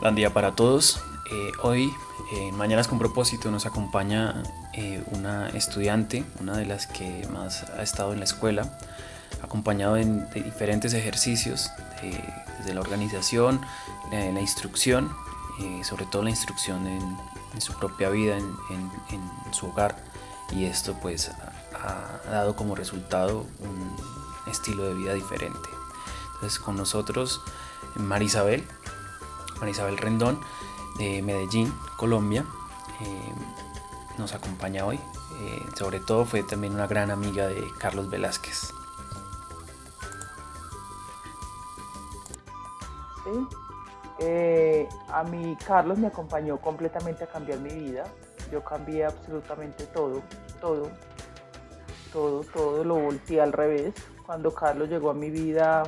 Buen día para todos. Eh, hoy, en Mañanas con propósito, nos acompaña eh, una estudiante, una de las que más ha estado en la escuela, acompañado en, de diferentes ejercicios, desde la organización, la, la instrucción, eh, sobre todo la instrucción en, en su propia vida, en, en, su hogar, y esto pues ha, ha dado como resultado un estilo de vida diferente. Entonces con nosotros Marisabel, Marisabel Rendón de Medellín, Colombia, eh, nos acompaña hoy. Eh, sobre todo fue también una gran amiga de Carlos Velázquez. Sí. Eh, a mí Carlos me acompañó completamente a cambiar mi vida. Yo cambié absolutamente todo, todo, todo, todo lo volteé al revés. Cuando Carlos llegó a mi vida,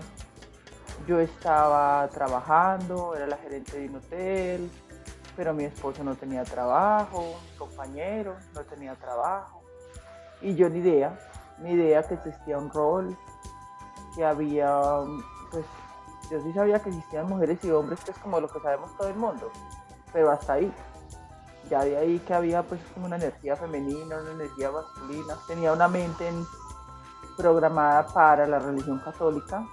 yo estaba trabajando, era la gerente de un hotel, pero mi esposo no tenía trabajo, mi compañero no tenía trabajo. Y yo ni idea, ni idea que existía un rol, que había, pues yo sí sabía que existían mujeres y hombres, que es como lo que sabemos todo el mundo, pero hasta ahí. Ya de ahí que había pues como una energía femenina, una energía masculina, tenía una mente en, programada para la religión católica,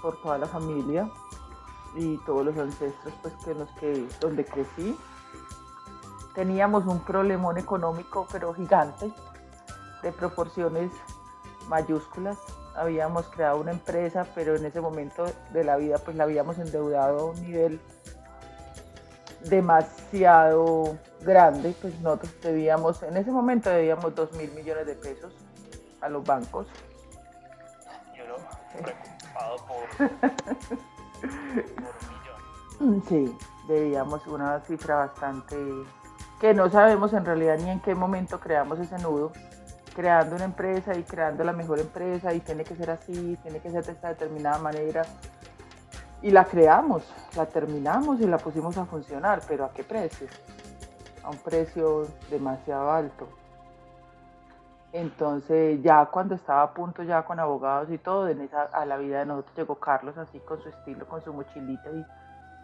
por toda la familia y todos los ancestros pues que los que donde crecí. Teníamos un problemón económico pero gigante de proporciones mayúsculas. Habíamos creado una empresa pero en ese momento de la vida pues la habíamos endeudado a un nivel demasiado grande. Pues nosotros debíamos en ese momento debíamos dos mil millones de pesos a los bancos por, un millón. Sí, debíamos una cifra bastante que no sabemos en realidad ni en qué momento creamos ese nudo, creando una empresa y creando la mejor empresa y tiene que ser así, tiene que ser de esta determinada manera. Y la creamos, la terminamos y la pusimos a funcionar, pero ¿a qué precio? A un precio demasiado alto. Entonces ya cuando estaba a punto ya con abogados y todo, en esa, a la vida de nosotros llegó Carlos así con su estilo, con su mochilita y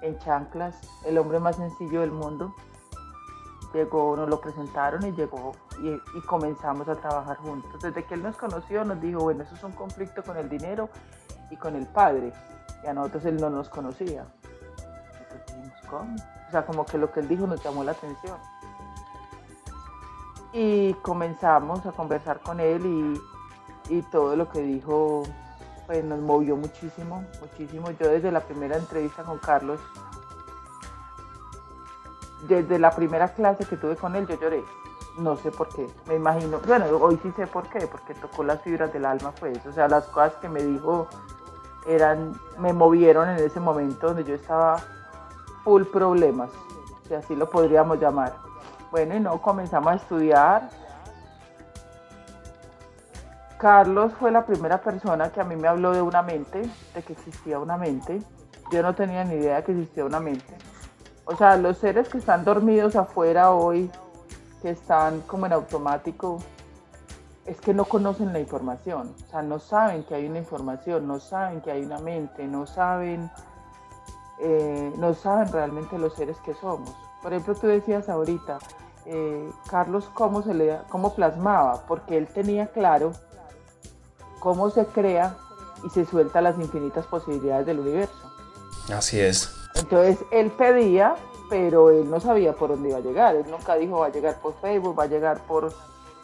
en chanclas, el hombre más sencillo del mundo. Llegó, nos lo presentaron y llegó y, y, comenzamos a trabajar juntos. Desde que él nos conoció nos dijo, bueno, eso es un conflicto con el dinero y con el padre. Y a nosotros él no nos conocía. Nosotros dijimos, ¿cómo? O sea, como que lo que él dijo nos llamó la atención y comenzamos a conversar con él y, y, todo lo que dijo pues nos movió muchísimo, muchísimo. Yo desde la primera entrevista con Carlos, desde la primera clase que tuve con él, yo lloré. No sé por qué, me imagino, bueno, hoy sí sé por qué, porque tocó las fibras del alma, pues, o sea, las cosas que me dijo eran, me movieron en ese momento donde yo estaba full problemas, si así lo podríamos llamar bueno, y no, comenzamos a estudiar. Carlos fue la primera persona que a mí me habló de una mente, de que existía una mente. Yo no tenía ni idea de que existía una mente. O sea, los seres que están dormidos afuera hoy, que están como en automático, es que no conocen la información. O sea, no saben que hay una información, no saben que hay una mente, no saben, eh, no saben realmente los seres que somos. Por ejemplo, tú decías ahorita, eh, Carlos cómo, se le, cómo plasmaba, porque él tenía claro cómo se crea y se suelta las infinitas posibilidades del universo. Así es. Entonces él pedía, pero él no sabía por dónde iba a llegar. Él nunca dijo va a llegar por Facebook, va a llegar por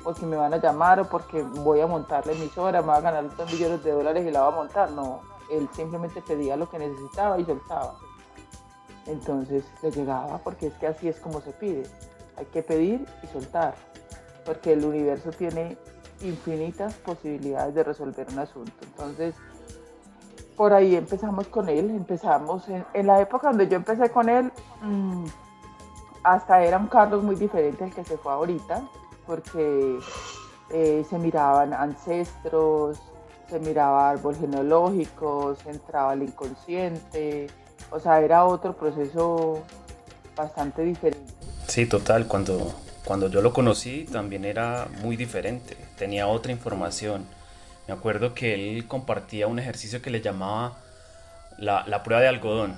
porque me van a llamar o porque voy a montar la emisora, me va a ganar dos millones de dólares y la va a montar. No, él simplemente pedía lo que necesitaba y soltaba. Entonces le llegaba porque es que así es como se pide. Hay que pedir y soltar, porque el universo tiene infinitas posibilidades de resolver un asunto. Entonces, por ahí empezamos con él, empezamos en, la época donde yo empecé con él, mmm, hasta era un Carlos muy diferente al que se fue ahorita, porque eh, se miraban ancestros, se miraba árbol genealógico, se entraba al inconsciente, o sea, era otro proceso bastante diferente. Sí, total, cuando, cuando yo lo conocí también era muy diferente, tenía otra información. Me acuerdo que él compartía un ejercicio que le llamaba la, la prueba de algodón.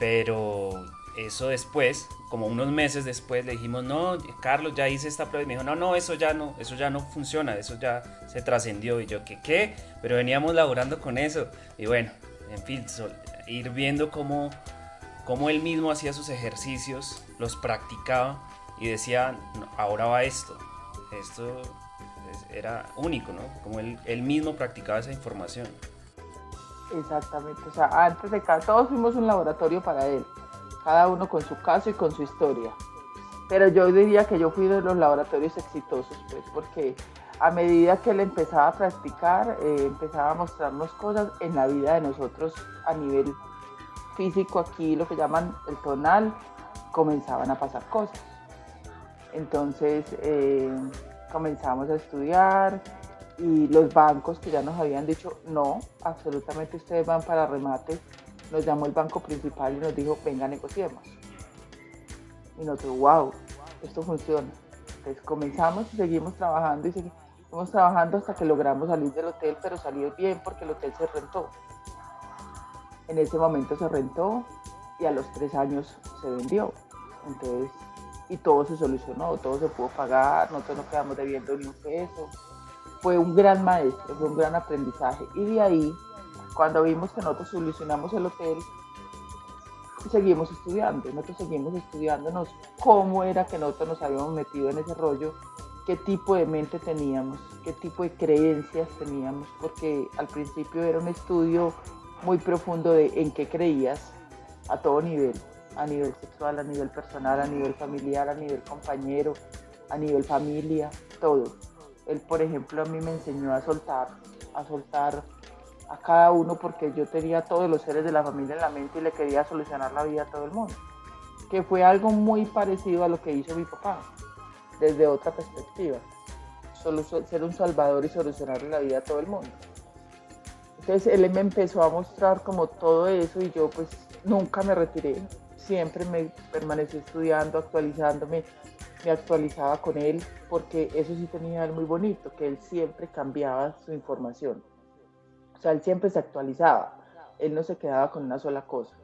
Pero eso después, como unos meses después, le dijimos, no, Carlos, ya hice esta prueba. Y me dijo, no, no, eso ya no, eso ya no funciona, eso ya se trascendió. Y yo, ¿qué? ¿Qué? Pero veníamos laborando con eso. Y bueno, en fin, ir viendo cómo, cómo él mismo hacía sus ejercicios, los practicaba y decía, ahora va esto. Esto era único, ¿no? Como él, mismo practicaba esa información. Exactamente, o sea, antes de cada, todos fuimos un laboratorio para él, cada uno con su caso y con su historia. Pero yo diría que yo fui de los laboratorios exitosos, pues, porque a medida que él empezaba a practicar, eh, empezaba a mostrarnos cosas en la vida de nosotros a nivel físico, aquí lo que llaman el tonal, comenzaban a pasar cosas. Entonces eh, comenzamos a estudiar y los bancos que ya nos habían dicho, no, absolutamente ustedes van para remate, nos llamó el banco principal y nos dijo, venga, negociemos. Y nosotros, wow, esto funciona. Entonces comenzamos y seguimos trabajando y seguimos trabajando hasta que logramos salir del hotel, pero salir bien porque el hotel se rentó. En ese momento se rentó y a los tres años se vendió. Entonces, y todo se solucionó, todo se pudo pagar, nosotros no quedamos debiendo ni un peso. Fue un gran maestro, fue un gran aprendizaje. Y de ahí, cuando vimos que nosotros solucionamos el hotel, seguimos estudiando, nosotros seguimos estudiándonos cómo era que nosotros nos habíamos metido en ese rollo qué tipo de mente teníamos, qué tipo de creencias teníamos, porque al principio era un estudio muy profundo de en qué creías a todo nivel, a nivel sexual, a nivel personal, a nivel familiar, a nivel compañero, a nivel familia, todo. Él, por ejemplo, a mí me enseñó a soltar, a soltar a cada uno porque yo tenía todos los seres de la familia en la mente y le quería solucionar la vida a todo el mundo, que fue algo muy parecido a lo que hizo mi papá desde otra perspectiva. Solo ser un salvador y solucionar la vida a todo el mundo. Entonces él me empezó a mostrar como todo eso y yo pues nunca me retiré. Siempre me permanecí estudiando, actualizándome, me actualizaba con él porque eso sí tenía algo muy bonito, que él siempre cambiaba su información. O sea, él siempre se actualizaba, él no se quedaba con una sola cosa.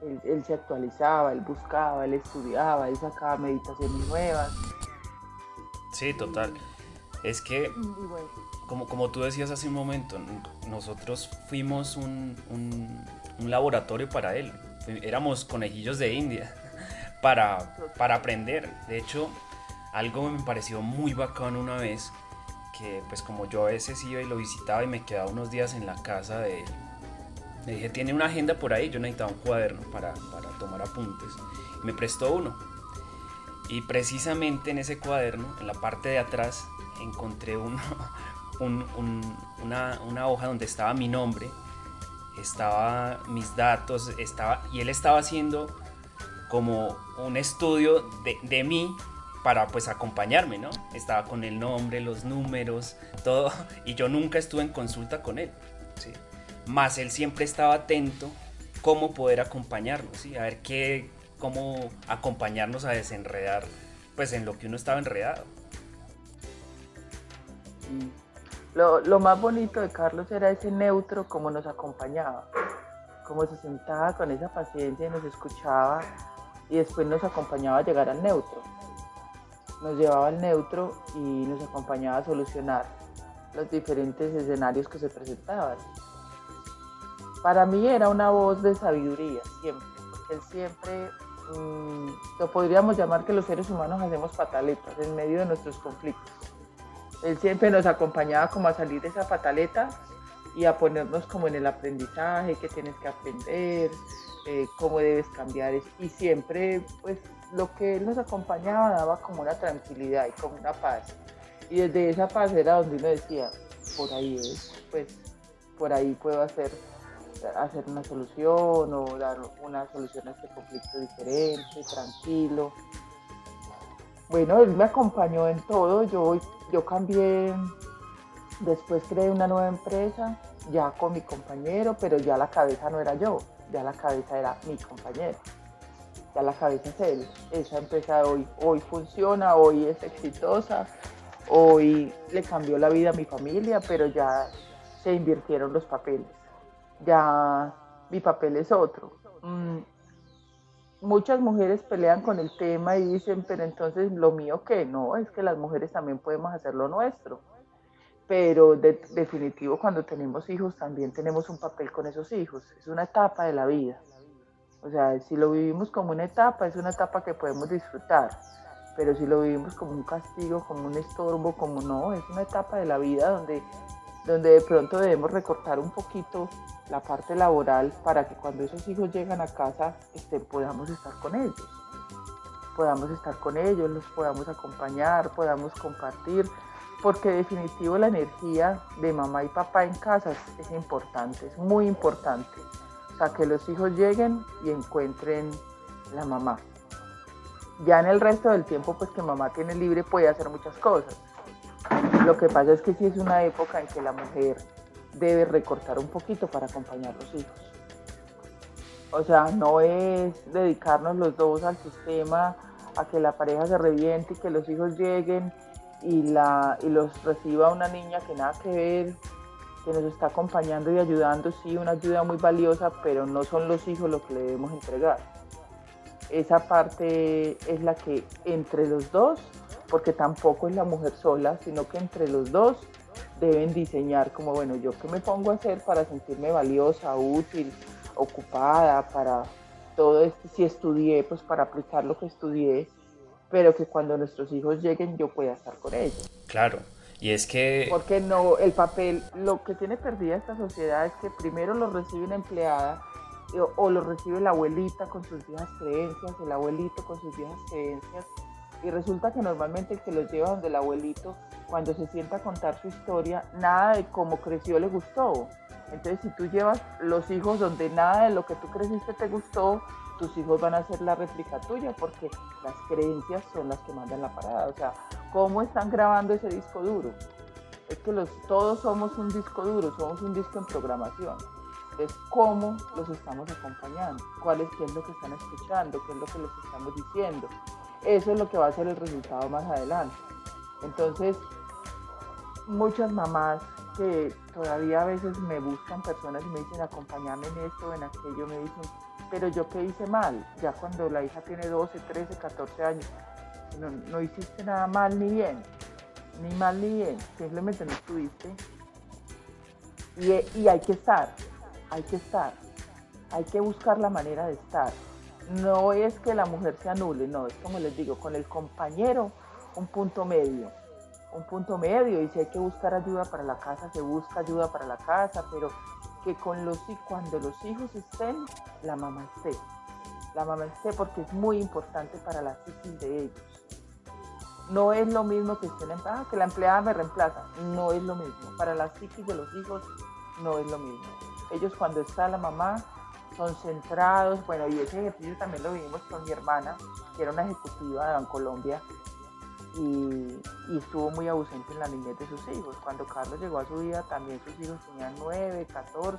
Él, él, se actualizaba, él buscaba, él estudiaba, él sacaba meditaciones nuevas. Sí, total. Es que, como, como tú decías hace un momento, nosotros fuimos un, un, laboratorio para él. Éramos conejillos de India para, para aprender. De hecho, algo me pareció muy bacano una vez, que pues como yo a veces iba y lo visitaba y me quedaba unos días en la casa de él, le dije, tiene una agenda por ahí, yo necesitaba un cuaderno para, para tomar apuntes. Me prestó uno. Y precisamente en ese cuaderno, en la parte de atrás, encontré uno, una, una, hoja donde estaba mi nombre, estaba mis datos, estaba, y él estaba haciendo como un estudio de, de mí para pues acompañarme, ¿no? Estaba con el nombre, los números, todo, y yo nunca estuve en consulta con él, ¿sí? Más él siempre estaba atento cómo poder acompañarnos, ¿sí? A ver qué, cómo acompañarnos a desenredar pues en lo que uno estaba enredado. Lo, lo, más bonito de Carlos era ese neutro como nos acompañaba, como se sentaba con esa paciencia y nos escuchaba y después nos acompañaba a llegar al neutro. Nos llevaba al neutro y nos acompañaba a solucionar los diferentes escenarios que se presentaban. Para mí era una voz de sabiduría siempre, porque él siempre Mm, lo podríamos llamar que los seres humanos hacemos pataletas en medio de nuestros conflictos. Él siempre nos acompañaba como a salir de esa pataleta y a ponernos como en el aprendizaje, que tienes que aprender, eh, cómo debes cambiar. Y siempre, pues, lo que él nos acompañaba daba como una tranquilidad y como una paz. Y desde esa paz era donde uno decía, por ahí es, pues, por ahí puedo hacer hacer una solución o dar una solución a este conflicto diferente, tranquilo. Bueno, él me acompañó en todo, yo, yo cambié, después creé una nueva empresa, ya con mi compañero, pero ya la cabeza no era yo, ya la cabeza era mi compañero, ya la cabeza es él. Esa empresa hoy, hoy funciona, hoy es exitosa, hoy le cambió la vida a mi familia, pero ya se invirtieron los papeles ya mi papel es otro. Mm, muchas mujeres pelean con el tema y dicen, pero entonces lo mío qué, no, es que las mujeres también podemos hacer lo nuestro. Pero de, definitivo cuando tenemos hijos también tenemos un papel con esos hijos, es una etapa de la vida. O sea, si lo vivimos como una etapa, es una etapa que podemos disfrutar, pero si lo vivimos como un castigo, como un estorbo, como no, es una etapa de la vida donde, donde de pronto debemos recortar un poquito la parte laboral para que cuando esos hijos llegan a casa este, podamos estar con ellos. Podamos estar con ellos, los podamos acompañar, podamos compartir, porque definitivo la energía de mamá y papá en casa es, importante, es muy importante. O sea, que los hijos lleguen y encuentren la mamá. Ya en el resto del tiempo, pues que mamá tiene libre, puede hacer muchas cosas. Lo que pasa es que sí es una época en que la mujer debe recortar un poquito para acompañar los hijos. O sea, no es dedicarnos los dos al sistema, a que la pareja se reviente y que los hijos lleguen y, la, y los reciba una niña que nada que ver, que nos está acompañando y ayudando, sí, una ayuda muy valiosa, pero no son los hijos los que le debemos entregar. Esa parte es la que entre los dos, porque tampoco es la mujer sola, sino que entre los dos deben diseñar como, bueno, yo qué me pongo a hacer para sentirme valiosa, útil, ocupada, para todo esto, si estudié, pues para aplicar lo que estudié, pero que cuando nuestros hijos lleguen yo pueda estar con ellos. Claro, y es que... Porque no, el papel, lo que tiene perdida esta sociedad es que primero lo recibe una empleada o, o lo recibe la abuelita con sus viejas creencias, el abuelito con sus viejas creencias, y resulta que normalmente el que los lleva donde el abuelito, cuando se sienta a contar su historia, nada de cómo creció le gustó. Entonces, si tú llevas los hijos donde nada de lo que tú creciste te gustó, tus hijos van a hacer la réplica tuya porque las creencias son las que mandan la parada. O sea, ¿cómo están grabando ese disco duro? Es que los, todos somos un disco duro, somos un disco en programación. Es cómo los estamos acompañando, cuál es, qué que están escuchando, qué es lo que les estamos diciendo, eso es lo que va a ser el resultado más adelante. Entonces, muchas mamás que todavía a veces me buscan personas y me dicen acompáñame en esto, en aquello, me dicen, pero yo qué hice mal, ya cuando la hija tiene 12, 13, 14 años, no, no hiciste nada mal ni bien, ni mal ni bien, simplemente no estuviste. Y, y hay que estar, hay que estar, hay que buscar la manera de estar no es que la mujer se anule, no, es como les digo, con el compañero un punto medio, un punto medio y si hay que buscar ayuda para la casa, se busca ayuda para la casa, pero que con los cuando los hijos estén, la mamá esté. La mamá esté porque es muy importante para la psiquis de ellos. No es lo mismo que estén ah, que la empleada me reemplaza, no es lo mismo. Para la psiquis de los hijos no es lo mismo. Ellos cuando está la mamá son centrados, bueno, y ese ejercicio también lo vimos con mi hermana, que era una ejecutiva de Bancolombia, y, estuvo muy ausente en la niñez de sus hijos. Cuando Carlos llegó a su vida, también sus hijos tenían 9, 14,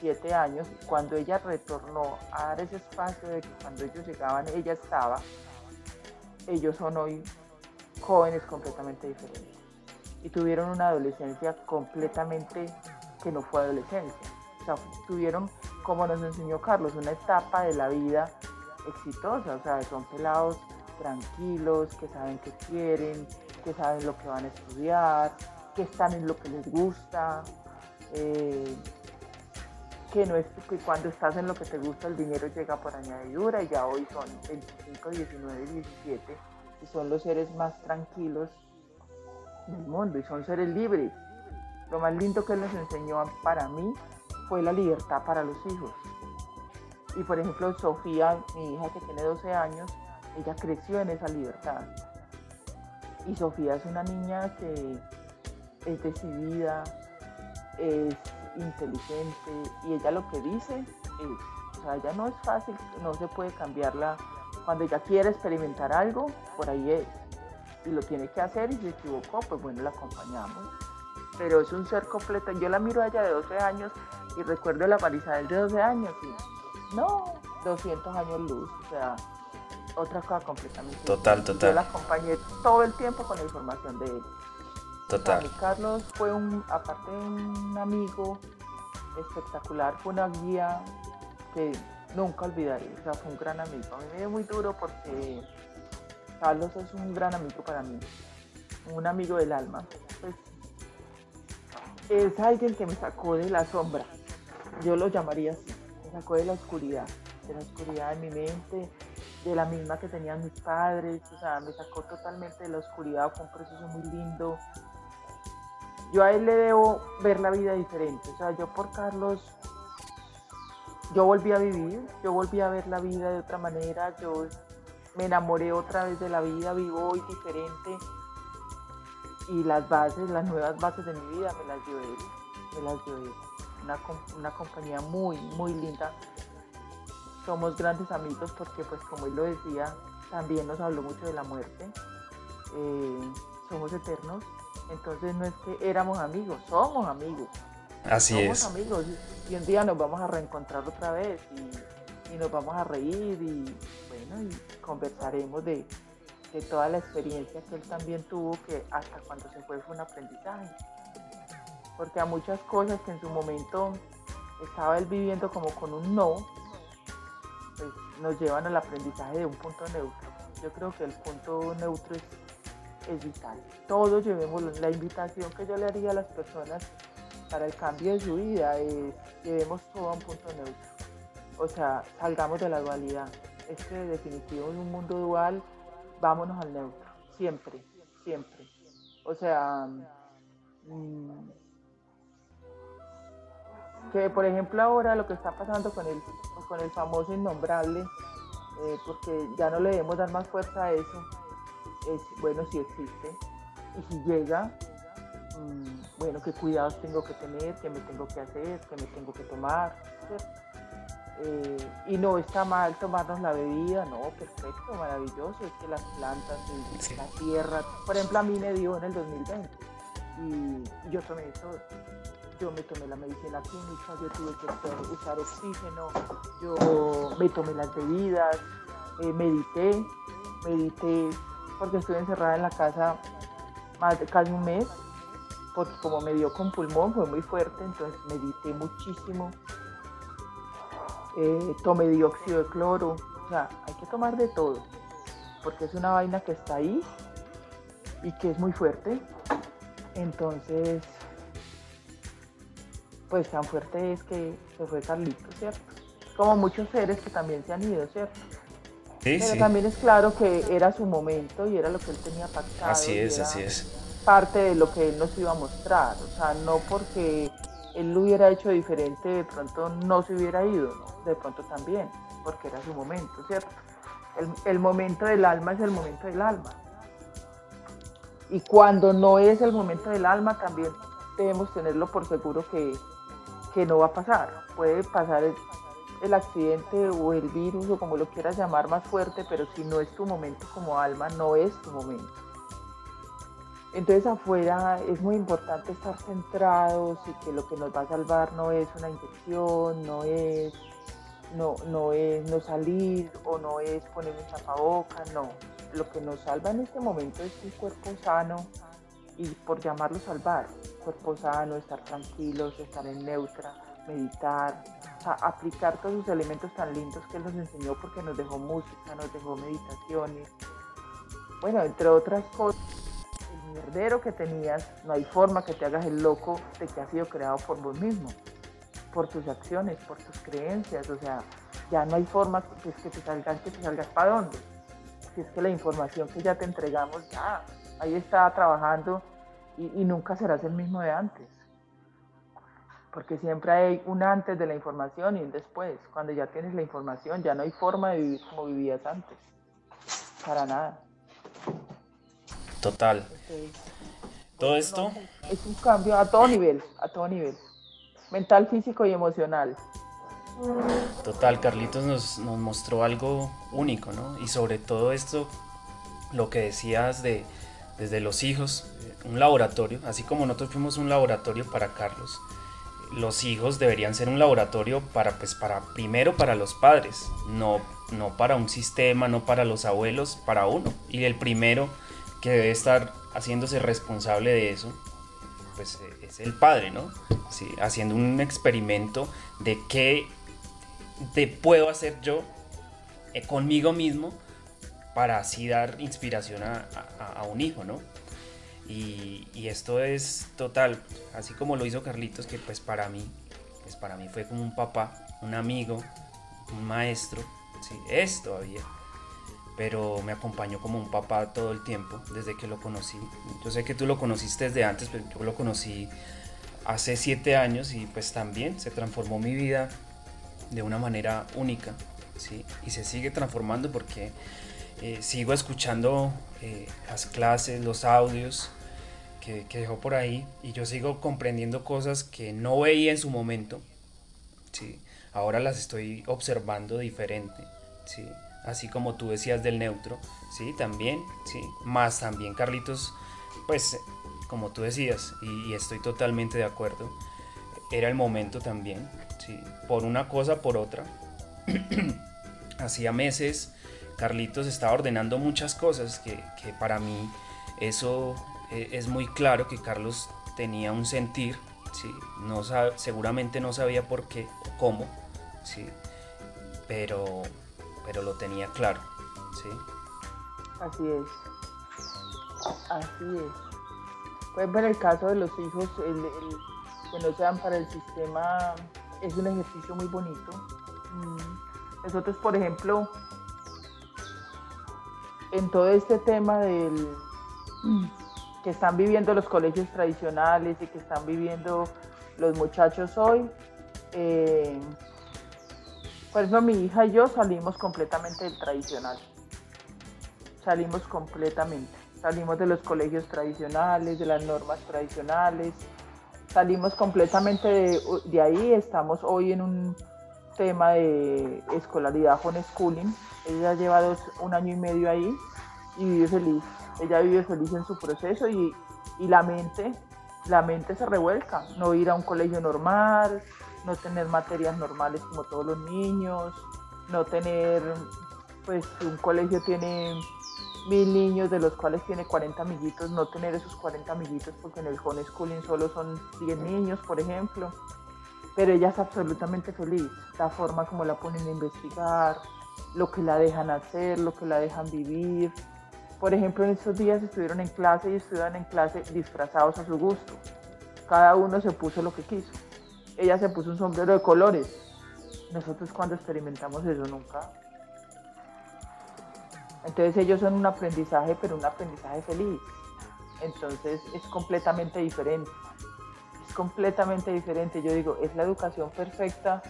7 años. Cuando ella retornó a dar ese espacio de que cuando ellos llegaban, ella estaba, ellos son hoy jóvenes completamente diferentes. Y tuvieron una adolescencia completamente que no fue adolescencia. O sea, tuvieron como nos enseñó Carlos, una etapa de la vida exitosa, o sea, son pelados tranquilos, que saben qué quieren, que saben lo que van a estudiar, que están en lo que les gusta, eh, que no es que cuando estás en lo que te gusta el dinero llega por añadidura y ya hoy son 25, 19 17 y son los seres más tranquilos del mundo y son seres libres. Lo más lindo que les enseñó para mí fue la libertad para los hijos. Y por ejemplo, Sofía, mi hija que tiene 12 años, ella creció en esa libertad. Y Sofía es una niña que es decidida, es inteligente y ella lo que dice es, o sea, ella no es fácil, no se puede cambiarla. Cuando ella quiere experimentar algo, por ahí es. Y lo tiene que hacer y se equivocó, pues bueno, la acompañamos. Pero es un ser completo. Yo la miro a ella de 12 años y recuerdo la Marisabel de 12 años y no, 200 años luz, o sea, otra cosa completamente. Total, total. Yo la acompañé todo el tiempo con la información de él. Total. Carlos fue un, aparte de un amigo espectacular, fue una guía que nunca olvidaré. O sea, fue un gran amigo. A mí me dio muy duro porque Carlos es un gran amigo para mí, un amigo del alma. Pues, es alguien que me sacó de la sombra, yo lo llamaría así, me sacó de la oscuridad, de la oscuridad de mi mente, de la misma que tenían mis padres, o sea, me sacó totalmente de la oscuridad, fue un proceso muy lindo. Yo a él le debo ver la vida diferente, o sea, yo por Carlos yo volví a vivir, yo volví a ver la vida de otra manera, yo me enamoré otra vez de la vida, vivo hoy diferente y las bases, las nuevas bases de mi vida me las dio él, me las dio él. Una, una compañía muy, muy linda. Somos grandes amigos porque, pues como él lo decía, también nos habló mucho de la muerte. Eh, somos eternos, entonces no es que éramos amigos, somos amigos. Así somos amigos y un día nos vamos a reencontrar otra vez y, y nos vamos a reír y bueno, y conversaremos de, de toda la experiencia que él también tuvo, que hasta cuando se fue fue un aprendizaje. Porque a muchas cosas que en su momento estaba él viviendo como con un no, nos llevan al aprendizaje de un punto neutro. Yo creo que el punto neutro es, es vital. Todos llevemos la invitación que yo le haría a las personas para el cambio de su vida es llevemos todo a un punto neutro. O sea, salgamos de la dualidad. Es que definitivo en un mundo dual, vámonos al neutro. Siempre, siempre. O sea, mm, que por ejemplo ahora lo que está pasando con el, con el famoso innombrable, eh, porque ya no le debemos dar más fuerza a eso, es bueno si existe. Y si llega, mm, bueno, qué cuidados tengo que tener, qué me tengo que hacer, qué me tengo que tomar, eh, y no está mal tomarnos la bebida, no, perfecto, maravilloso, es que las plantas, la tierra, por ejemplo a mí me dio en el 2020 y yo tomé todo yo me tomé la medicina química, yo tuve que usar oxígeno, yo me tomé las bebidas, eh, medité, medité porque estuve encerrada en la casa más de casi un mes, porque como me dio con pulmón fue muy fuerte, entonces medité muchísimo, eh, tomé dióxido de cloro, o sea, hay que tomar de todo, porque es una vaina que está ahí y que es muy fuerte, entonces pues tan fuerte es que se fue Carlito, ¿cierto? Como muchos seres que también se han ido, ¿cierto? Sí, Pero también es claro que era su momento y era lo que él tenía pactado. Así es, así es. Parte de lo que él nos iba a mostrar, o sea, no porque él lo hubiera hecho diferente, de pronto no se hubiera ido, ¿no? De pronto también, porque era su momento, ¿cierto? El, el momento del alma es el momento del alma. Y cuando no es el momento del alma, también debemos tenerlo por seguro que que no va a pasar. Puede pasar el, accidente o el virus o como lo quieras llamar más fuerte, pero si no es tu momento como alma, no es tu momento. Entonces afuera es muy importante estar centrados y que lo que nos va a salvar no es una inyección, no es no, no es no salir o no es poner un tapabocas, no. Lo que nos salva en este momento es un cuerpo sano y por llamarlo salvar, cuerpo sano, estar tranquilos, estar en neutra, meditar, aplicar todos los elementos tan lindos que Él nos enseñó porque nos dejó música, nos dejó meditaciones. Bueno, entre otras cosas, el mierdero que tenías, no hay forma que te hagas el loco de que ha sido creado por vos mismo, por tus acciones, por tus creencias, o sea, ya no hay forma que, que te salgas, que te salgas para dónde. Si es que la información que ya te entregamos, ya, ahí está trabajando y, nunca serás el mismo de antes. Porque siempre hay un antes de la información y un después. Cuando ya tienes la información, ya no hay forma de vivir como vivías antes. Para nada. Total. todo esto. Es un cambio a todo nivel, a todo nivel. Mental, físico y emocional. Total, Carlitos nos, nos mostró algo único, ¿no? Y sobre todo esto, lo que decías de, desde los hijos, un laboratorio, así como nosotros fuimos un laboratorio para Carlos, los hijos deberían ser un laboratorio para, pues, para primero para los padres, no, no para un sistema, no para los abuelos, para uno. Y el primero que debe estar haciéndose responsable de eso, pues es el padre, ¿no? Sí, haciendo un experimento de qué te puedo hacer yo eh, conmigo mismo para así dar inspiración a, un hijo, ¿no? Y, esto es total, así como lo hizo Carlitos, que pues para mí, pues para mí fue como un papá, un amigo, un maestro, sí, es todavía, pero me acompañó como un papá todo el tiempo, desde que lo conocí. Yo sé que tú lo conociste desde antes, pero yo lo conocí hace siete años y pues también se transformó mi vida de una manera única, ¿sí? Y se sigue transformando porque eh, sigo escuchando eh, las clases, los audios que, que, dejó por ahí y yo sigo comprendiendo cosas que no veía en su momento, ¿sí? Ahora las estoy observando diferente, ¿sí? Así como tú decías del neutro, ¿sí? También, ¿sí? Más también Carlitos, pues como tú decías, y, estoy totalmente de acuerdo, era el momento también, ¿sí? por una cosa, por otra. Hacía meses Carlitos estaba ordenando muchas cosas que, para mí eso e, es muy claro que Carlos tenía un sentir, ¿sí? no seguramente no sabía por qué o cómo, ¿sí? pero, pero lo tenía claro. ¿sí? Así es. Así es. Pueden ver el caso de los hijos, que no sean para el sistema, es un ejercicio muy bonito. Mm. Nosotros, por ejemplo, en todo este tema del que están viviendo los colegios tradicionales y que están viviendo los muchachos hoy, eh, por eso mi hija y yo salimos completamente del tradicional. Salimos completamente. Salimos de los colegios tradicionales, de las normas tradicionales, salimos completamente de, ahí, estamos hoy en un tema de escolaridad homeschooling. Ella lleva un año y medio ahí y vive feliz. Ella vive feliz en su proceso y, y la mente, la mente se revuelca. No ir a un colegio normal, no tener materias normales como todos los niños, no tener, pues un colegio tiene mil niños, de los cuales tiene 40 amiguitos, no tener esos 40 amiguitos porque en el homeschooling solo son 10 niños, por ejemplo. Pero ella es absolutamente feliz, la forma como la ponen a investigar, lo que la dejan hacer, lo que la dejan vivir. Por ejemplo, en estos días estuvieron en clase y estuvieron en clase disfrazados a su gusto. Cada uno se puso lo que quiso. Ella se puso un sombrero de colores. Nosotros cuando experimentamos eso nunca entonces ellos son un aprendizaje, pero un aprendizaje feliz. Entonces es completamente diferente. Completamente diferente. Yo digo, es la educación perfecta.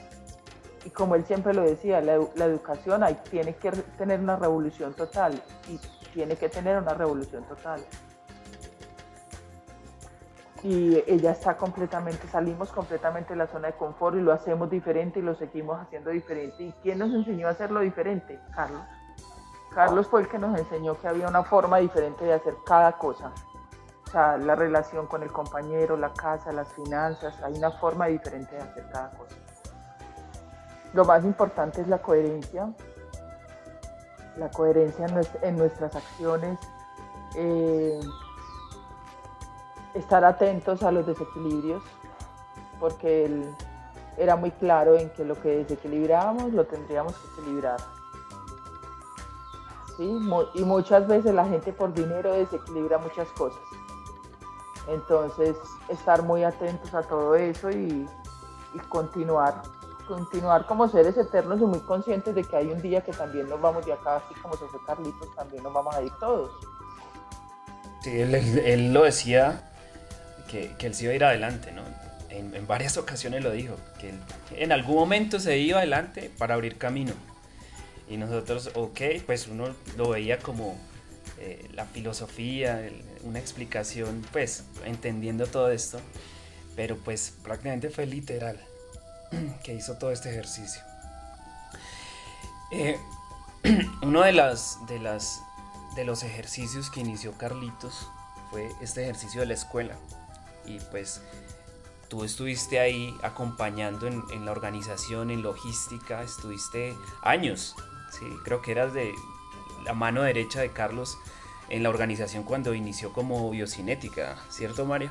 Y como él siempre lo decía, la, educación hay, tiene que tener una revolución total. Y tiene que tener una revolución total. Y ella está completamente, salimos completamente de la zona de confort y lo hacemos diferente y lo seguimos haciendo diferente. ¿Y quién nos enseñó a hacerlo diferente? Carlos. Carlos fue el que nos enseñó que había una forma diferente de hacer cada cosa. La relación con el compañero, la casa, las finanzas, hay una forma diferente de hacer cada cosa. Lo más importante es la coherencia, la coherencia en nuestras acciones, eh, estar atentos a los desequilibrios, porque era muy claro en que lo que desequilibrábamos lo tendríamos que equilibrar. Y muchas veces la gente por dinero desequilibra muchas cosas. Entonces, estar muy atentos a todo eso y, continuar, continuar como seres eternos y muy conscientes de que hay un día que también nos vamos de acá, así como se fue Carlitos, también nos vamos a ir todos. Sí, él, lo decía, que, él se iba a ir adelante, ¿no? En, en varias ocasiones lo dijo, que en algún momento se iba adelante para abrir camino. Y nosotros, ok, pues uno lo veía como eh, la filosofía, una explicación, pues entendiendo todo esto, pero pues prácticamente fue literal que hizo todo este ejercicio. Eh, uno de las, de las de los ejercicios que inició Carlitos fue este ejercicio de la escuela y pues tú estuviste ahí acompañando en, en la organización, en logística, estuviste años Sí, creo que eras de la mano derecha de Carlos en la organización cuando inició como biocinética, ¿cierto Mario?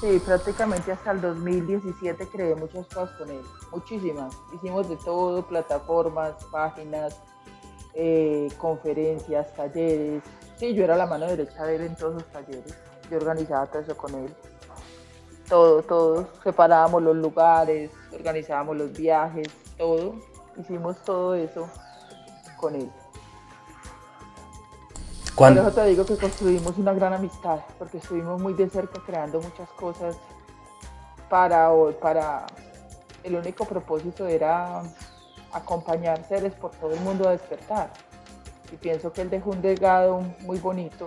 Sí, prácticamente hasta el 2017 creé muchas cosas con él, muchísimas. Hicimos de todo, plataformas, páginas, eh, conferencias, talleres. Sí, yo era la mano derecha de él en todos los talleres. Yo organizaba todo eso con él. Todo, todo. Separábamos los lugares, organizábamos los viajes, todo. Hicimos todo eso con él. Eso te digo que construimos una gran amistad, porque estuvimos muy de cerca creando muchas cosas para, para el único propósito era acompañar seres por todo el mundo a despertar. Y pienso que él dejó un legado muy bonito,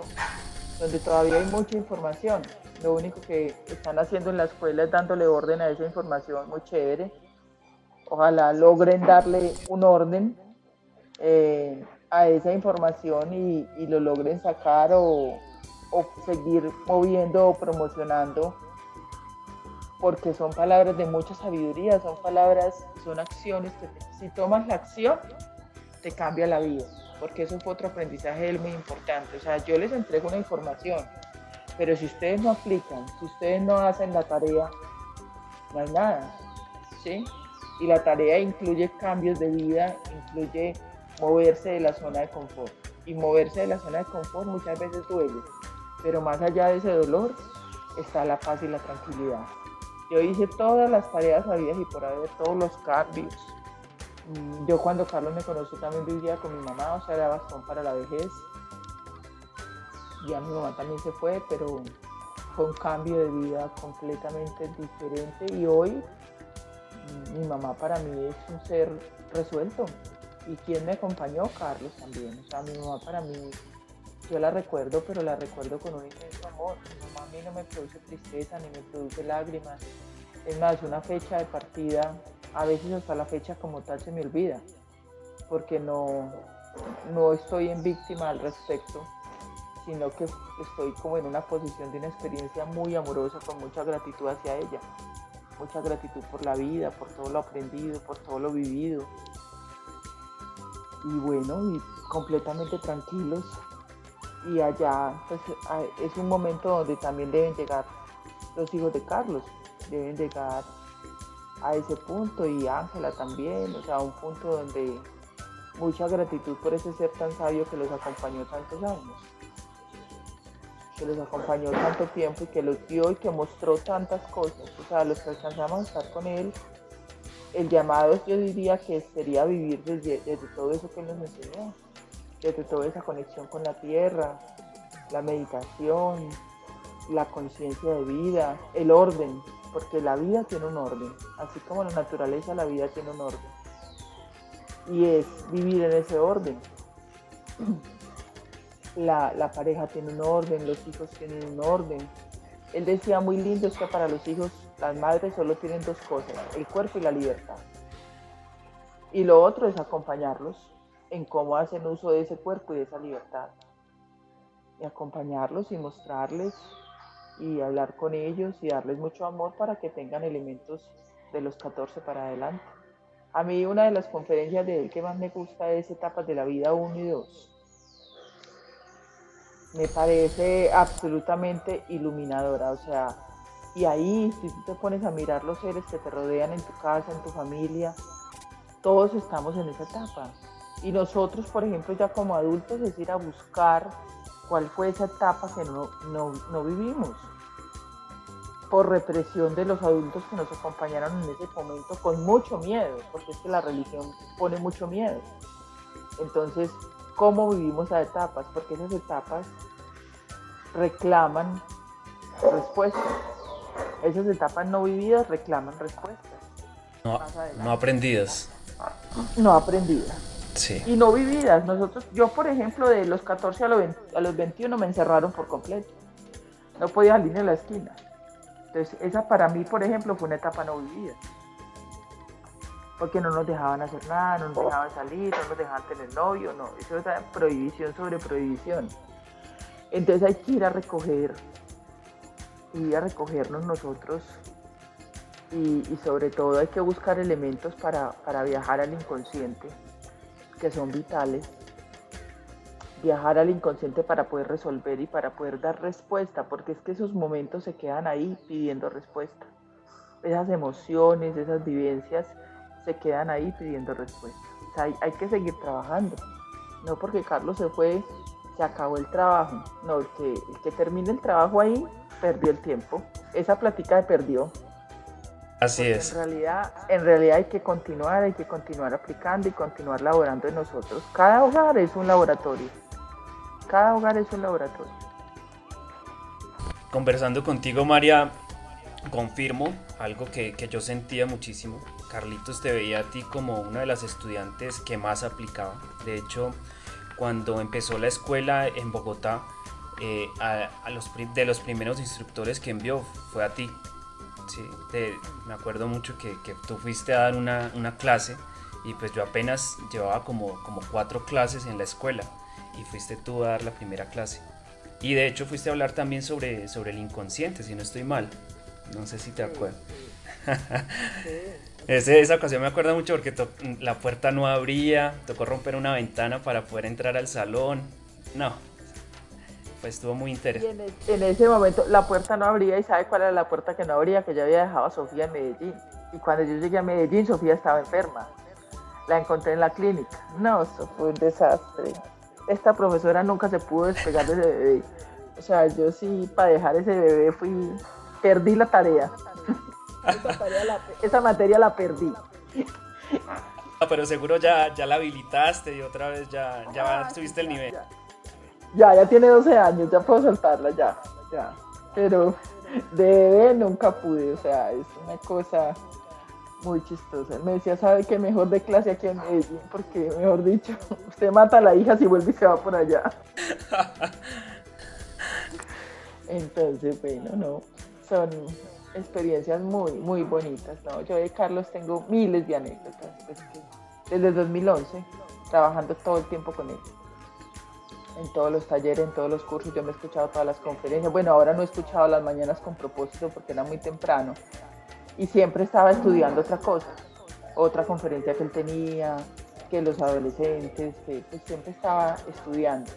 donde todavía hay mucha información. Lo único que están haciendo en la escuela es dándole orden a esa información muy chévere. Ojalá logren darle un orden eh, a esa información y, lo logren sacar o, seguir moviendo o promocionando porque son palabras de mucha sabiduría, son palabras, son acciones que si tomas la acción te cambia la vida, porque eso fue otro aprendizaje muy importante. O sea, yo les entrego una información, pero si ustedes no aplican, si ustedes no hacen la tarea, no hay nada, ¿sí? Y la tarea incluye cambios de vida, incluye moverse de la zona de confort. Y moverse de la zona de confort muchas veces duele, pero más allá de ese dolor está la paz y la tranquilidad. Yo hice todas las tareas habidas y por haber, todos los cambios. Mm, yo cuando Carlos me conoció también vivía con mi mamá, o sea, era bastón para la vejez. Ya mi mamá también se fue, pero fue un cambio de vida completamente diferente y hoy mm, mi mamá para mí es un ser resuelto, y quién me acompañó, Carlos también. O sea, mi mamá para mí, yo la recuerdo, pero la recuerdo con un inmenso amor. Mi mamá a mí no me produce tristeza ni me produce lágrimas. Es más, una fecha de partida, a veces hasta la fecha como tal se me olvida, porque no, no estoy en víctima al respecto, sino que estoy como en una posición de una experiencia muy amorosa, con mucha gratitud hacia ella. Mucha gratitud por la vida, por todo lo aprendido, por todo lo vivido, y bueno, y completamente tranquilos. Y allá pues, es un momento donde también deben llegar los hijos de Carlos, deben llegar a ese punto y Ángela también, o sea, un punto donde mucha gratitud por ese ser tan sabio que los acompañó tantos años, que los acompañó tanto tiempo y que los dio y que mostró tantas cosas, o sea, los que alcanzamos a estar con él el llamado yo diría que sería vivir desde, todo eso que nos enseñó, desde toda esa conexión con la tierra, la meditación, la conciencia de vida, el orden, porque la vida tiene un orden, así como la naturaleza, la vida tiene un orden. Y es vivir en ese orden. La, la pareja tiene un orden, los hijos tienen un orden. Él decía muy lindo es que para los hijos las madres solo tienen dos cosas, el cuerpo y la libertad. Y lo otro es acompañarlos en cómo hacen uso de ese cuerpo y de esa libertad. Y acompañarlos y mostrarles y hablar con ellos y darles mucho amor para que tengan elementos de los 14 para adelante. A mí una de las conferencias de él que más me gusta es Etapas de la Vida 1 y 2. Me parece absolutamente iluminadora, o sea, y ahí, si tú te pones a mirar los seres que te rodean en tu casa, en tu familia, todos estamos en esa etapa. Y nosotros, por ejemplo, ya como adultos, es ir a buscar cuál fue esa etapa que no, no, vivimos por represión de los adultos que nos acompañaron en ese momento con mucho miedo, porque es que la religión pone mucho miedo. Entonces, ¿cómo vivimos esas etapas? Porque esas etapas reclaman respuestas esas etapas no vividas reclaman respuestas. No, aprendidas. No aprendidas. Sí. Y no vividas. Nosotros, yo por ejemplo, de los 14 a los, a los 21 me encerraron por completo. No podía salir en la esquina. Entonces, esa para mí, por ejemplo, fue una etapa no vivida. Porque no nos dejaban hacer nada, no nos dejaban salir, no nos dejaban tener novio, no. Eso era prohibición sobre prohibición. Entonces hay que ir a recoger y a recogernos nosotros y, sobre todo hay que buscar elementos para, viajar al inconsciente que son vitales, viajar al inconsciente para poder resolver y para poder dar respuesta, porque es que esos momentos se quedan ahí pidiendo respuesta. Esas emociones, esas vivencias se quedan ahí pidiendo respuesta. hay, hay, que seguir trabajando. No porque Carlos se fue, se acabó el trabajo. No, el que, el que termine el trabajo ahí perdió el tiempo. Esa plática de perdió. Así es. En realidad, en realidad hay que continuar, hay que continuar aplicando y continuar laborando en nosotros. Cada hogar es un laboratorio. Cada hogar es un laboratorio. Conversando contigo, María, confirmo algo que, que yo sentía muchísimo. Carlitos te veía a ti como una de las estudiantes que más aplicaba. De hecho, cuando empezó la escuela en Bogotá, eh, a, los, de los primeros instructores que envió fue a ti. Sí, me acuerdo mucho que, que, tú fuiste a dar una, una, clase y pues yo apenas llevaba como, como cuatro clases en la escuela y fuiste tú a dar la primera clase. Y de hecho fuiste a hablar también sobre, sobre el inconsciente, si no estoy mal. No sé si te acuerdas. esa ocasión me acuerdo mucho porque la puerta no abría, tocó romper una ventana para poder entrar al salón. No, pues estuvo muy interesante. En, ese momento la puerta no abría y ¿sabe cuál era la puerta que no abría? Que yo había dejado a Sofía en Medellín. Y cuando yo llegué a Medellín, Sofía estaba enferma. La encontré en la clínica. No, eso fue un desastre. Esta profesora nunca se pudo despegar de ese bebé. O sea, yo sí, para dejar ese bebé fui... Perdí la tarea. Esa, materia la perdí. Ah, pero seguro ya, ya la habilitaste y otra vez ya, ya subiste el nivel. Ya, ya tiene 12 años, ya puedo soltarla, ya, ya. Pero de bebé nunca pude, o sea, es una cosa muy chistosa. Me decía, ¿sabe qué? Mejor de clase aquí en Medellín, porque, mejor dicho, usted mata a la hija si vuelve y se va por allá. Entonces, bueno, no, son experiencias muy, muy bonitas, ¿no? Yo de Carlos tengo miles de anécdotas, pues desde 2011, trabajando todo el tiempo con él en todos los talleres, en todos los cursos, yo me he escuchado todas las conferencias. Bueno, ahora no he escuchado las mañanas con propósito porque era muy temprano y siempre estaba estudiando otra cosa, otra conferencia que él tenía, que los adolescentes, que pues, siempre estaba estudiando.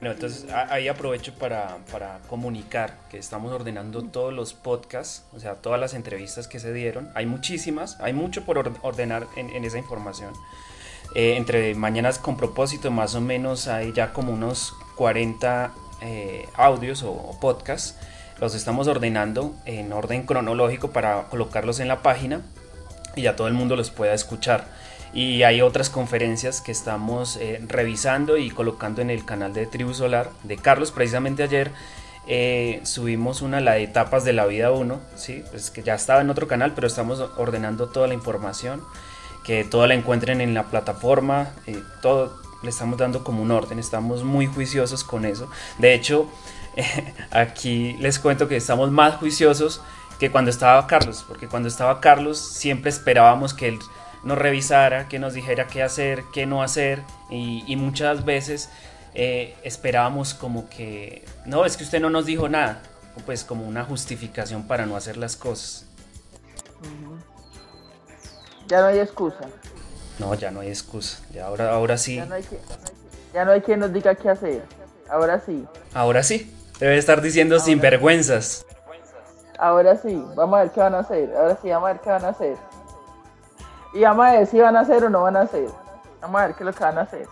Bueno, entonces ahí aprovecho para, para, comunicar que estamos ordenando todos los podcasts, o sea, todas las entrevistas que se dieron. Hay muchísimas, hay mucho por ordenar en, en esa información. Eh, entre mañanas con propósito, más o menos hay ya como unos 40 eh, audios o, podcasts. Los estamos ordenando en orden cronológico para colocarlos en la página y ya todo el mundo los pueda escuchar. Y hay otras conferencias que estamos eh, revisando y colocando en el canal de Tribu Solar de Carlos. Precisamente ayer subimos una, la de etapas de la vida 1, ¿sí? pues que ya estaba en otro canal, pero estamos ordenando toda la información que todo la encuentren en la plataforma, eh, todo le estamos dando como un orden, estamos muy juiciosos con eso. De hecho, aquí les cuento que estamos más juiciosos que cuando estaba Carlos, porque cuando estaba Carlos siempre esperábamos que él nos revisara, que nos dijera qué hacer, qué no hacer, y, muchas veces eh, esperábamos como que, no, es que usted no nos dijo nada, pues como una justificación para no hacer las cosas. Ya no hay excusa. No, ya no hay excusa. Ya ahora, ahora sí. Ya no, hay ya no hay quien nos diga qué hacer. Ahora sí. Ahora sí. Debe estar diciendo sin vergüenzas. Ahora sí. Vamos a ver qué van a hacer. Ahora sí, vamos a ver qué van a hacer. Y vamos a ver si van a hacer o no van a hacer. Vamos a ver qué es lo que van a hacer.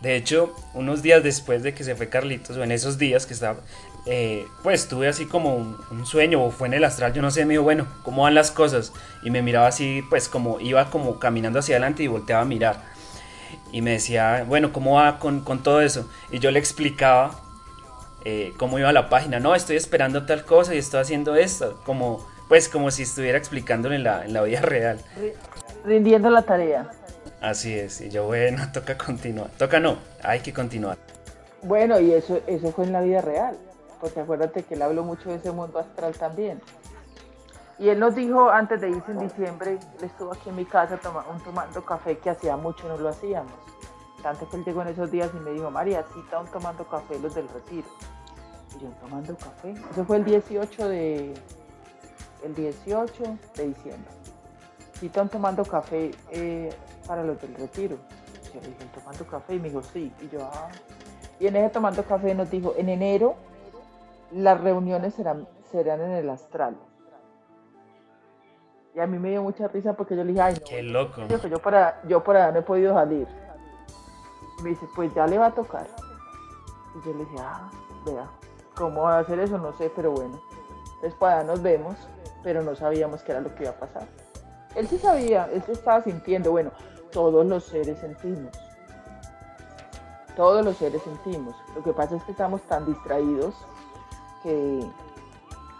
De hecho, unos días después de que se fue Carlitos, o en esos días que estaba, eh, pues tuve así como un, sueño o fue en el astral, yo no sé, me dijo, bueno, ¿cómo van las cosas? Y me miraba así, pues como iba como caminando hacia adelante y volteaba a mirar. Y me decía, bueno, ¿cómo va con, todo eso? Y yo le explicaba eh, cómo iba la página. No, estoy esperando tal cosa y estoy haciendo esto. Como, pues como si estuviera explicándole en la, en la vida real. Rindiendo la tarea. Así es, y yo, bueno, toca continuar. Toca no, hay que continuar. Bueno, y eso, eso fue en la vida real porque acuérdate que él habló mucho de ese mundo astral también. Y él nos dijo antes de irse en diciembre, él estuvo aquí en mi casa tomando café que hacía mucho no lo hacíamos. Tanto que él llegó en esos días y me dijo, María, sí están tomando café los del retiro. Y yo tomando café. Eso fue el 18 de, el 18 de diciembre. Sí están tomando café eh, para los del retiro. yo le dije, ¿tomando café? Y me dijo, sí. Y yo, ah. Y en ese tomando café nos dijo, en enero las reuniones serán, serán en el astral. Y a mí me dio mucha risa porque yo le dije, ay, no. Qué loco. Yo, yo, para, yo por allá no he podido salir. Y me dice, pues ya le va a tocar. Y yo le dije, ah, vea, ¿cómo va a hacer eso? No sé, pero bueno. Entonces para allá nos vemos, pero no sabíamos qué era lo que iba a pasar. Él sí sabía, él se estaba sintiendo, bueno, todos los seres sentimos. Todos los seres sentimos. Lo que pasa es que estamos tan distraídos que,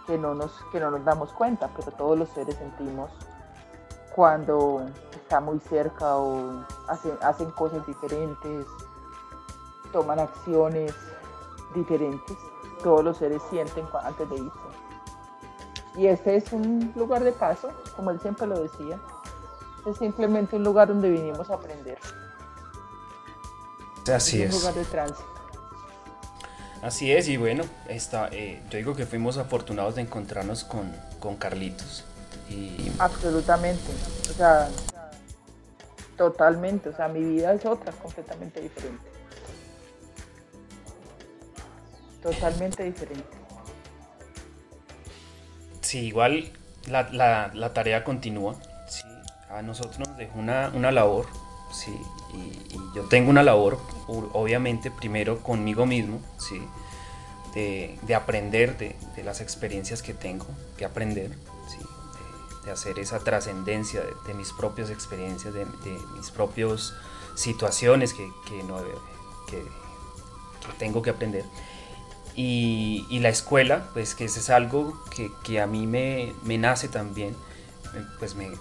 que, no, nos, que no nos damos cuenta, pero todos los seres sentimos cuando está muy cerca o hacen, hacen cosas diferentes, toman acciones diferentes. Todos los seres sienten antes de irse. Y este es un lugar de paso, como él siempre lo decía. Es simplemente un lugar donde vinimos a aprender. Así es. Un lugar de tránsito. Así es, y bueno, está, eh, yo digo que fuimos afortunados de encontrarnos con, con Carlitos. Y... Absolutamente, o sea, totalmente, o sea, mi vida es otra, completamente diferente. Totalmente diferente. Sí, igual la, la, la tarea continúa. Sí. A nosotros nos dejó una, una labor, sí, y, yo tengo una labor, obviamente, primero conmigo mismo, sí, de, de aprender de, de, las experiencias que tengo que aprender, de hacer esa trascendencia de, mis propias experiencias, de, mis propias situaciones que, que, no, que, que tengo que aprender. Y, y, la escuela, pues que eso es algo que, que a mí me, me, nace también, pues me,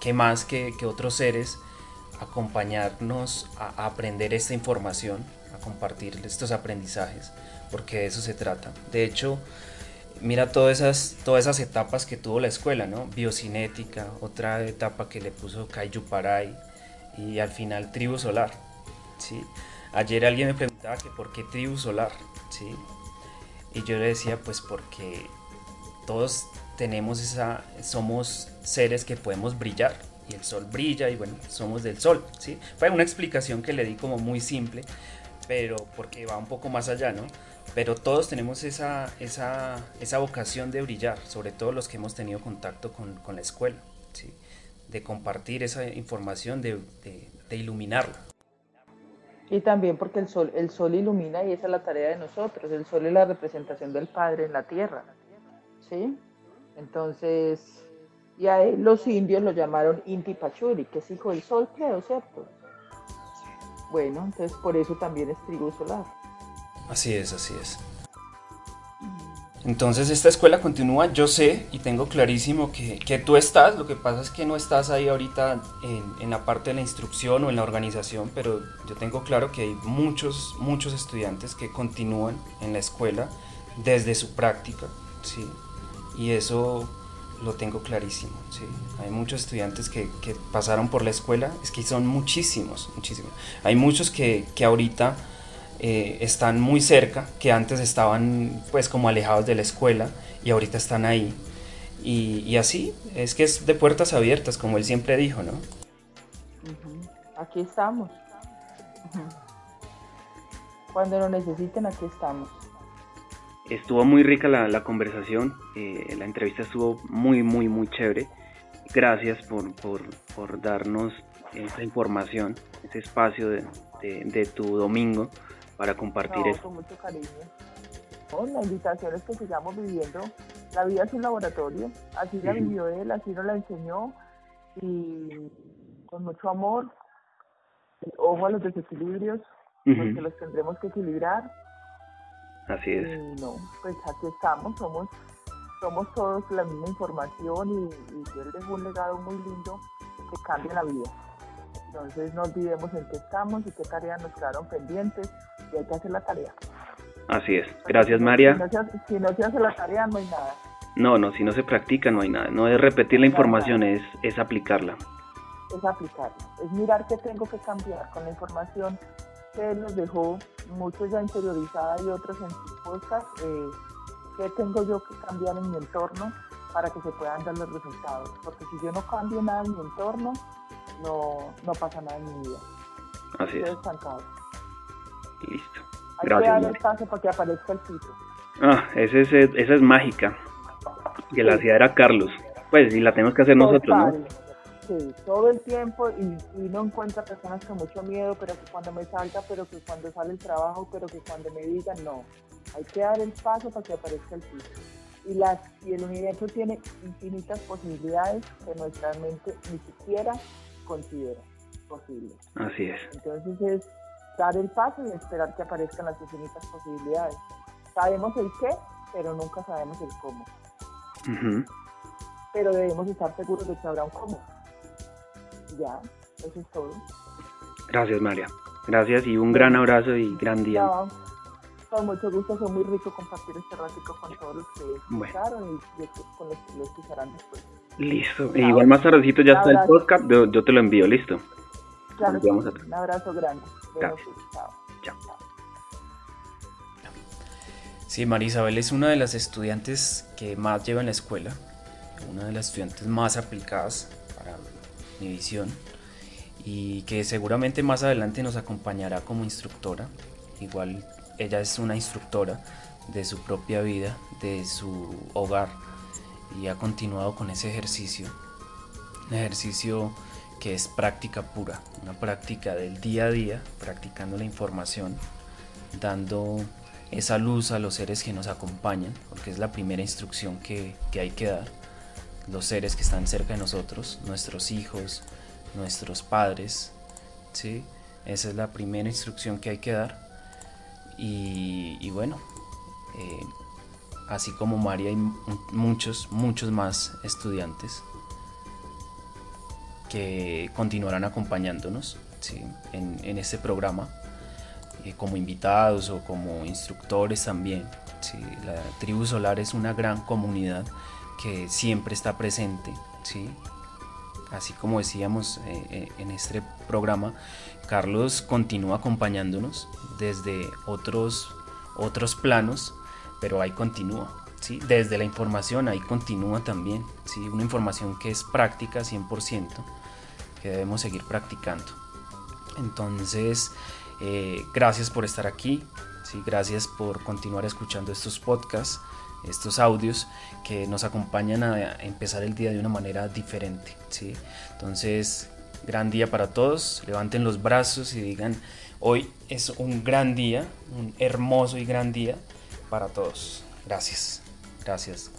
que más que, que otros seres, acompañarnos a, a, aprender esta información, a compartir estos aprendizajes, porque de eso se trata. De hecho, mira todas esas, todas esas etapas que tuvo la escuela, ¿no? Biocinética, otra etapa que le puso Kaiju Parai y al final tribu solar, ¿sí? Ayer alguien me preguntaba que por qué tribu solar, ¿sí? Y yo le decía, pues porque todos tenemos esa, somos seres que podemos brillar y el sol brilla y bueno, somos del sol, ¿sí? Fue una explicación que le di como muy simple, pero porque va un poco más allá, ¿no? Pero todos tenemos esa, esa, esa vocación de brillar, sobre todo los que hemos tenido contacto con, con la escuela, ¿sí? De compartir esa información, de, de, de iluminarla. Y también porque el sol, el sol ilumina y esa es la tarea de nosotros. El sol es la representación del Padre en la tierra. ¿Sí? Entonces, y a él los indios lo llamaron Inti Pachuri, que es hijo del sol, creo, ¿cierto? Bueno, entonces por eso también es tribu solar. Así es, así es. Entonces esta escuela continúa, yo sé y tengo clarísimo que, que, tú estás, lo que pasa es que no estás ahí ahorita en, en, la parte de la instrucción o en la organización, pero yo tengo claro que hay muchos, muchos estudiantes que continúan en la escuela desde su práctica, ¿sí? Y eso lo tengo clarísimo, ¿sí? Hay muchos estudiantes que, que pasaron por la escuela, es que son muchísimos, muchísimos. Hay muchos que, que ahorita eh, están muy cerca, que antes estaban pues como alejados de la escuela y ahorita están ahí. Y, y, así, es que es de puertas abiertas, como él siempre dijo, ¿no? Aquí estamos. Cuando lo necesiten, aquí estamos. Estuvo muy rica la, la conversación, eh, la entrevista estuvo muy, muy, muy chévere. Gracias por, por, por darnos esa información, ese espacio de, de, de tu domingo para compartir no, eso. Con mucho cariño. No, la invitación es que sigamos viviendo. La vida es un laboratorio, así la vivió él, así nos la enseñó y con mucho amor, ojo a los desequilibrios, uh -huh. porque los tendremos que equilibrar. Así es. Y no, pues aquí estamos, somos somos todos la misma información y, y él dejó un legado muy lindo que cambia la vida. Entonces no olvidemos en qué estamos y qué tareas nos quedaron pendientes y hay que hacer la tarea. Así es. Gracias, María. Si no, se, si no se hace la tarea, no hay nada. No, no, si no se practica, no hay nada. No es repetir la información, es, es aplicarla. Es aplicarla. Es mirar qué tengo que cambiar con la información que nos dejó, muchos ya interiorizada y otros en sus podcast. Eh, ¿Qué tengo yo que cambiar en mi entorno para que se puedan dar los resultados? Porque si yo no cambio nada en mi entorno, no, no pasa nada en mi vida. Así es. estancado. Listo. Hay Gracias, que dar espacio para que aparezca el piso. Ah, ese es, esa es mágica. Que la hacía era Carlos. Pues, y la tenemos que hacer nosotros, ¿no? Sí, todo el tiempo y, y uno encuentra personas con mucho miedo, pero que cuando me salga, pero que cuando sale el trabajo, pero que cuando me digan no. Hay que dar el paso para que aparezca el piso. Y, las, y el universo tiene infinitas posibilidades que nuestra mente ni siquiera considera posibles. Así es. Entonces es dar el paso y esperar que aparezcan las infinitas posibilidades. Sabemos el qué, pero nunca sabemos el cómo. Ujú. Pero debemos estar seguros de que habrá un cómo. Ya, eso es todo. Gracias, María. Gracias y un gran abrazo y gran día. Ya, con mucho gusto, fue muy rico compartir este ratico con todos los que Bueno. escucharon y y con los que lo escucharán después. Listo. E igual más tardecito ya está el podcast. Yo, yo te lo envío, listo. Claro que sí, un abrazo grande. Gracias. pues, chao. Chao. Sí, María Isabel es una de las estudiantes que más lleva en la escuela, una de las estudiantes más aplicadas para mi visión y que seguramente más adelante nos acompañará como instructora. Igual ella es una instructora de su propia vida, de su hogar y ha continuado con ese ejercicio, un ejercicio que es práctica pura, una práctica del día a día, practicando la información, dando esa luz a los seres que nos acompañan, porque es la primera instrucción que, que hay que dar. Los seres que están cerca de nosotros, nuestros hijos, nuestros padres, ¿sí? Esa es la primera instrucción que hay que dar. Y, y bueno, eh, así como María mu- muchos, muchos más estudiantes que continuarán acompañándonos en, en este programa eh, como invitados o como instructores también. ¿sí? La tribu solar es una gran comunidad que siempre está presente. ¿sí? Así como decíamos eh, eh, en este programa, Carlos continúa acompañándonos desde otros, otros planos, pero ahí continúa. ¿Sí? Desde la información ahí continúa también. ¿sí? Una información que es práctica 100%, que debemos seguir practicando. Entonces, eh, gracias por estar aquí, ¿sí? gracias por continuar escuchando estos podcasts, estos audios que nos acompañan a empezar el día de una manera diferente. ¿sí? Entonces, gran día para todos, levanten los brazos y digan, hoy es un gran día, un hermoso y gran día para todos. Gracias, Gracias.